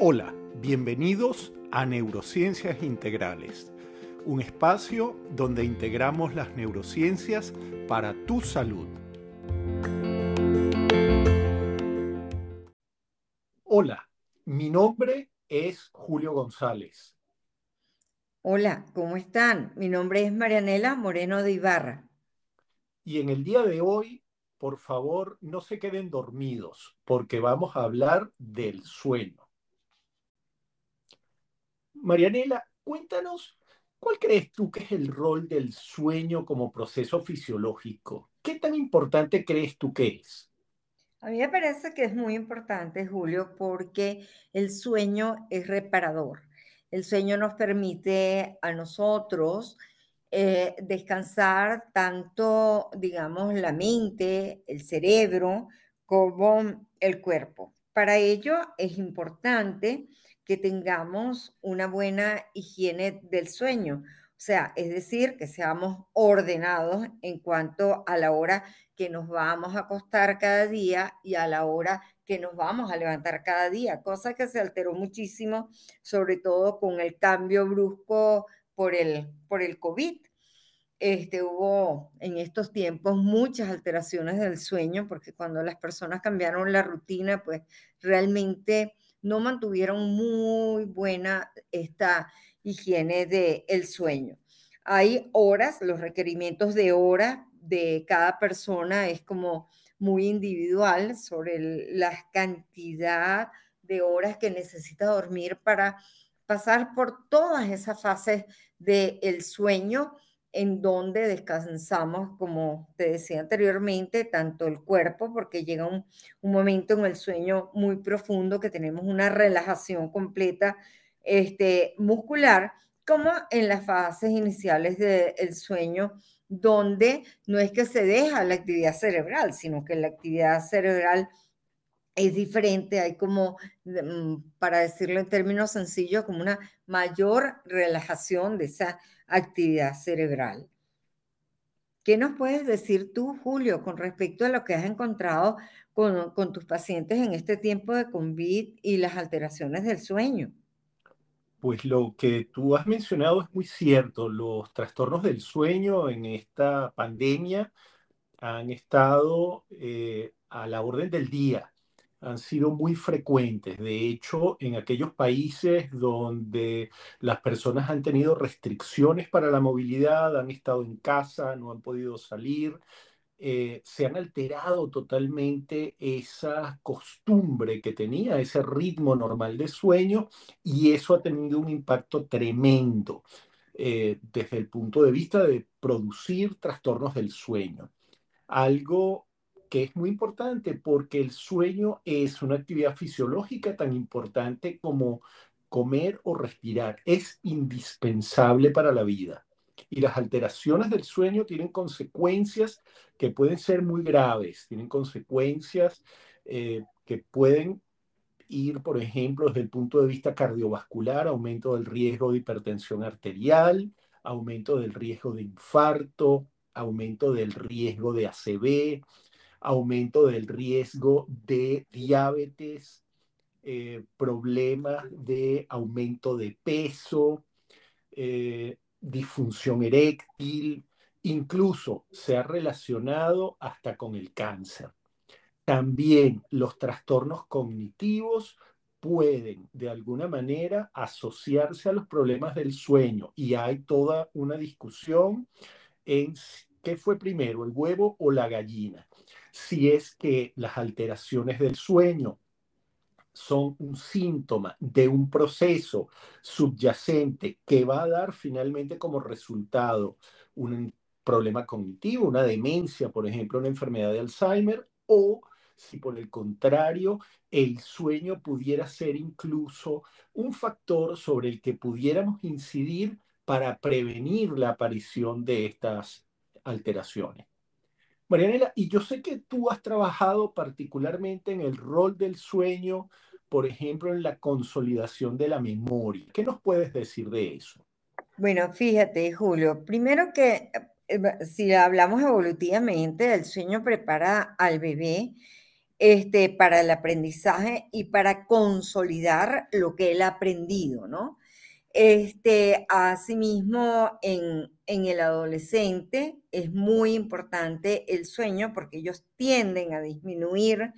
Hola, bienvenidos a Neurociencias Integrales, un espacio donde integramos las neurociencias para tu salud. Hola, mi nombre es Julio González. Hola, ¿cómo están? Mi nombre es Marianela Moreno de Ibarra. Y en el día de hoy, por favor, no se queden dormidos, porque vamos a hablar del sueño. Marianela, cuéntanos, ¿cuál crees tú que es el rol del sueño como proceso fisiológico? ¿Qué tan importante crees tú que es? A mí me parece que es muy importante, Julio, porque el sueño es reparador. El sueño nos permite a nosotros eh, descansar tanto, digamos, la mente, el cerebro, como el cuerpo. Para ello es importante que tengamos una buena higiene del sueño. O sea, es decir, que seamos ordenados en cuanto a la hora que nos vamos a acostar cada día y a la hora que nos vamos a levantar cada día, cosa que se alteró muchísimo, sobre todo con el cambio brusco por el, por el COVID. Este, hubo en estos tiempos muchas alteraciones del sueño, porque cuando las personas cambiaron la rutina, pues realmente no mantuvieron muy buena esta higiene del sueño. Hay horas, los requerimientos de hora de cada persona es como muy individual sobre la cantidad de horas que necesita dormir para pasar por todas esas fases del sueño en donde descansamos, como te decía anteriormente, tanto el cuerpo, porque llega un, momento en el sueño muy profundo que tenemos una relajación completa este, muscular, como en las fases iniciales del sueño, donde no es que se deja la actividad cerebral, sino que la actividad cerebral es diferente, hay como, mm, para decirlo en términos sencillos, como una mayor relajación de esa actividad cerebral. ¿Qué nos puedes decir tú, Julio, con respecto a lo que has encontrado con, tus pacientes en este tiempo de COVID y las alteraciones del sueño? Pues lo que tú has mencionado es muy cierto. Los trastornos del sueño en esta pandemia han estado eh, a la orden del día han sido muy frecuentes. De hecho, en aquellos países donde las personas han tenido restricciones para la movilidad, han estado en casa, no han podido salir, eh, se han alterado totalmente esa costumbre que tenía, ese ritmo normal de sueño, y eso ha tenido un impacto tremendo eh, desde el punto de vista de producir trastornos del sueño. Algo que es muy importante porque el sueño es una actividad fisiológica tan importante como comer o respirar. Es indispensable para la vida. Y las alteraciones del sueño tienen consecuencias que pueden ser muy graves, tienen consecuencias eh, que pueden ir, por ejemplo, desde el punto de vista cardiovascular, aumento del riesgo de hipertensión arterial, aumento del riesgo de infarto, aumento del riesgo de ACV, aumento del riesgo de diabetes, eh, problemas de aumento de peso, eh, disfunción eréctil, incluso se ha relacionado hasta con el cáncer. También los trastornos cognitivos pueden de alguna manera asociarse a los problemas del sueño y hay toda una discusión en qué fue primero, el huevo o la gallina si es que las alteraciones del sueño son un síntoma de un proceso subyacente que va a dar finalmente como resultado un problema cognitivo, una demencia, por ejemplo, una enfermedad de Alzheimer, o si por el contrario el sueño pudiera ser incluso un factor sobre el que pudiéramos incidir para prevenir la aparición de estas alteraciones. Marianela, y yo sé que tú has trabajado particularmente en el rol del sueño, por ejemplo, en la consolidación de la memoria. ¿Qué nos puedes decir de eso? Bueno, fíjate, Julio, primero que eh, si hablamos evolutivamente, el sueño prepara al bebé este, para el aprendizaje y para consolidar lo que él ha aprendido, ¿no? Este, asimismo, en, en el adolescente es muy importante el sueño porque ellos tienden a disminuir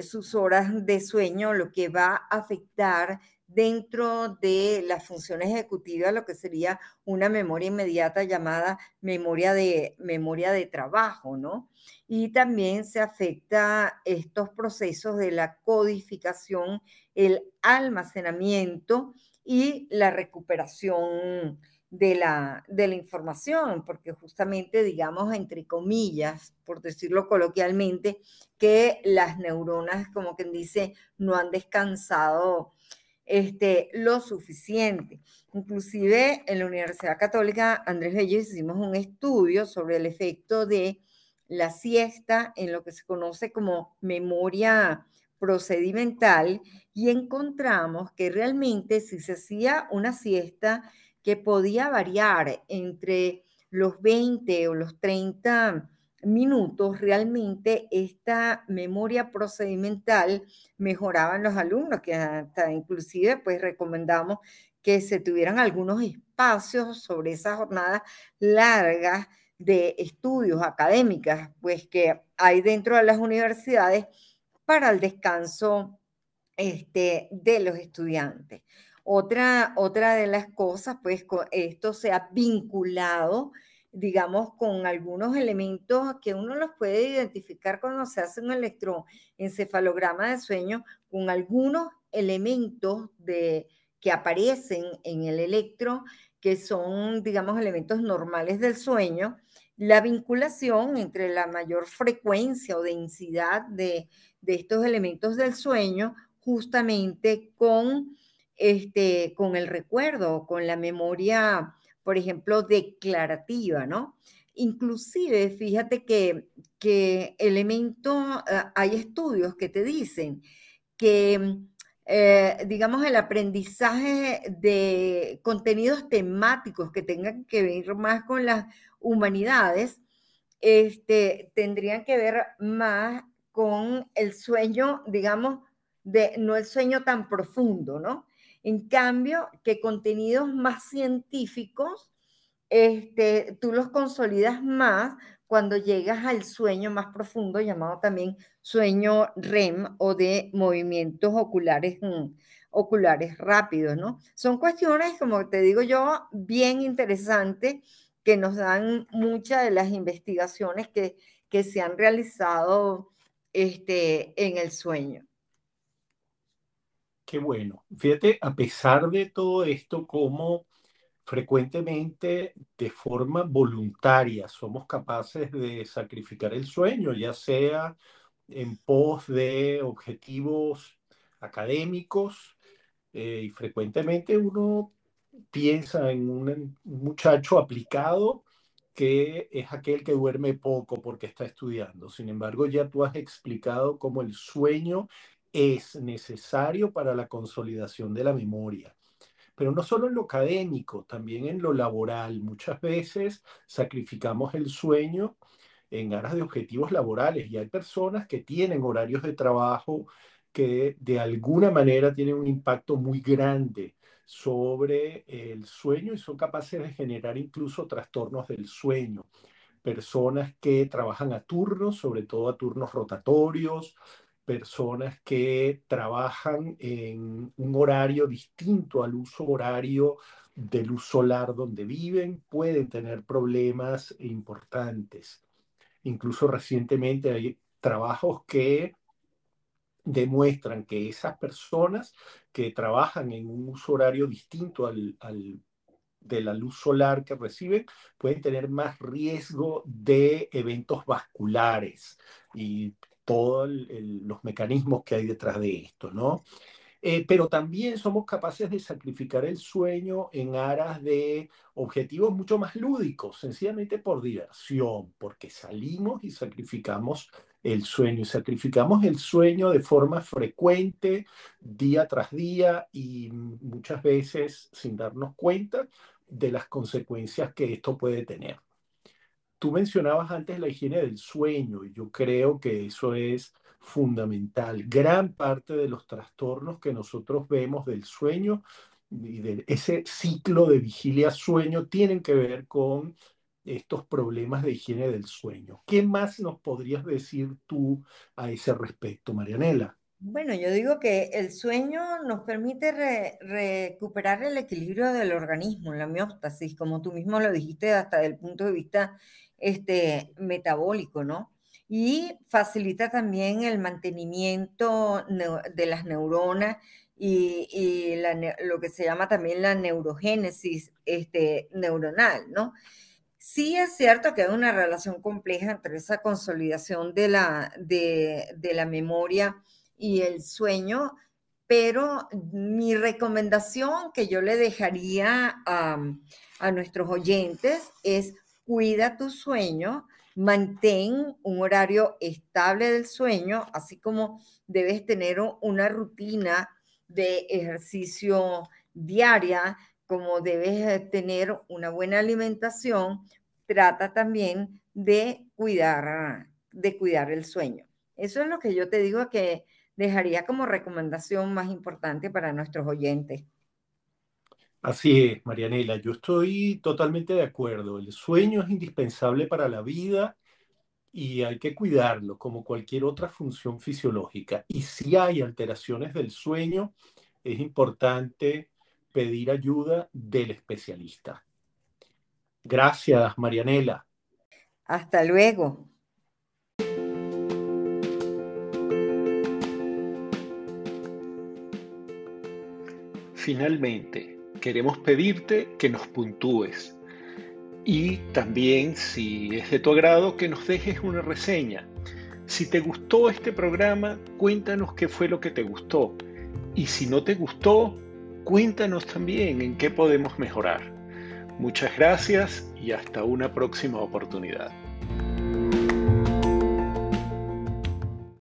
sus horas de sueño, lo que va a afectar dentro de la función ejecutiva lo que sería una memoria inmediata llamada memoria de, memoria de trabajo, ¿no? Y también se afecta estos procesos de la codificación, el almacenamiento y la recuperación de la, de la información, porque justamente, digamos, entre comillas, por decirlo coloquialmente, que las neuronas, como quien dice, no han descansado este, lo suficiente. Inclusive en la Universidad Católica Andrés Bello hicimos un estudio sobre el efecto de la siesta en lo que se conoce como memoria procedimental y encontramos que realmente si se hacía una siesta que podía variar entre los 20 o los 30 minutos, realmente esta memoria procedimental mejoraba en los alumnos, que hasta inclusive pues recomendamos que se tuvieran algunos espacios sobre esas jornadas largas de estudios académicas, pues que hay dentro de las universidades para el descanso este, de los estudiantes. Otra, otra de las cosas, pues esto se ha vinculado digamos, con algunos elementos que uno los puede identificar cuando se hace un electroencefalograma de sueño, con algunos elementos de, que aparecen en el electro, que son, digamos, elementos normales del sueño, la vinculación entre la mayor frecuencia o densidad de, de estos elementos del sueño justamente con, este, con el recuerdo, con la memoria por ejemplo, declarativa, ¿no? Inclusive, fíjate que, que elemento, eh, hay estudios que te dicen que, eh, digamos, el aprendizaje de contenidos temáticos que tengan que ver más con las humanidades, este, tendrían que ver más con el sueño, digamos, de no el sueño tan profundo, ¿no? En cambio, que contenidos más científicos, este, tú los consolidas más cuando llegas al sueño más profundo, llamado también sueño REM o de movimientos oculares, mm, oculares rápidos, ¿no? Son cuestiones, como te digo yo, bien interesantes que nos dan muchas de las investigaciones que, que se han realizado este, en el sueño. Qué bueno. Fíjate, a pesar de todo esto, como frecuentemente de forma voluntaria somos capaces de sacrificar el sueño, ya sea en pos de objetivos académicos, eh, y frecuentemente uno piensa en un muchacho aplicado que es aquel que duerme poco porque está estudiando. Sin embargo, ya tú has explicado cómo el sueño es necesario para la consolidación de la memoria. Pero no solo en lo académico, también en lo laboral. Muchas veces sacrificamos el sueño en aras de objetivos laborales y hay personas que tienen horarios de trabajo que de alguna manera tienen un impacto muy grande sobre el sueño y son capaces de generar incluso trastornos del sueño. Personas que trabajan a turnos, sobre todo a turnos rotatorios, personas que trabajan en un horario distinto al uso horario de luz solar donde viven, pueden tener problemas importantes. Incluso recientemente hay trabajos que demuestran que esas personas que trabajan en un uso horario distinto al, al de la luz solar que reciben pueden tener más riesgo de eventos vasculares y todos los mecanismos que hay detrás de esto, ¿no? Eh, pero también somos capaces de sacrificar el sueño en aras de objetivos mucho más lúdicos, sencillamente por diversión, porque salimos y sacrificamos el sueño y sacrificamos el sueño de forma frecuente, día tras día y muchas veces sin darnos cuenta de las consecuencias que esto puede tener. Tú mencionabas antes la higiene del sueño y yo creo que eso es fundamental. Gran parte de los trastornos que nosotros vemos del sueño y de ese ciclo de vigilia-sueño tienen que ver con estos problemas de higiene del sueño. ¿Qué más nos podrías decir tú a ese respecto, Marianela? Bueno, yo digo que el sueño nos permite recuperar el equilibrio del organismo, la homeostasis, como tú mismo lo dijiste, hasta el punto de vista este, metabólico, ¿no? Y facilita también el mantenimiento de las neuronas y, lo que se llama también la neurogénesis este, neuronal, ¿no? Sí es cierto que hay una relación compleja entre esa consolidación de la, de, la memoria y el sueño, pero mi recomendación que yo le dejaría a, a nuestros oyentes es cuida tu sueño, mantén un horario estable del sueño, así como debes tener una rutina de ejercicio diaria, como debes tener una buena alimentación, trata también de cuidar, de cuidar el sueño. Eso es lo que yo te digo que dejaría como recomendación más importante para nuestros oyentes. Así es, Marianela, yo estoy totalmente de acuerdo. El sueño es indispensable para la vida y hay que cuidarlo como cualquier otra función fisiológica. Y si hay alteraciones del sueño, es importante pedir ayuda del especialista. Gracias, Marianela. Hasta luego. Finalmente, queremos pedirte que nos puntúes y también, si es de tu agrado, que nos dejes una reseña. Si te gustó este programa, cuéntanos qué fue lo que te gustó. Y si no te gustó, cuéntanos también en qué podemos mejorar. Muchas gracias y hasta una próxima oportunidad.